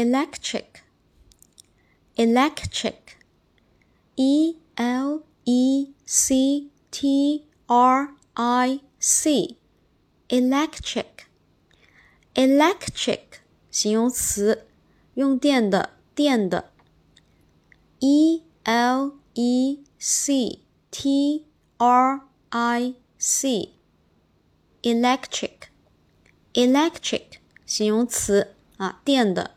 electric, electric, e l e c t r i c, electric, electric 形容词，用电的，电的。e l e c t r i c, electric, electric 形容词啊，电的。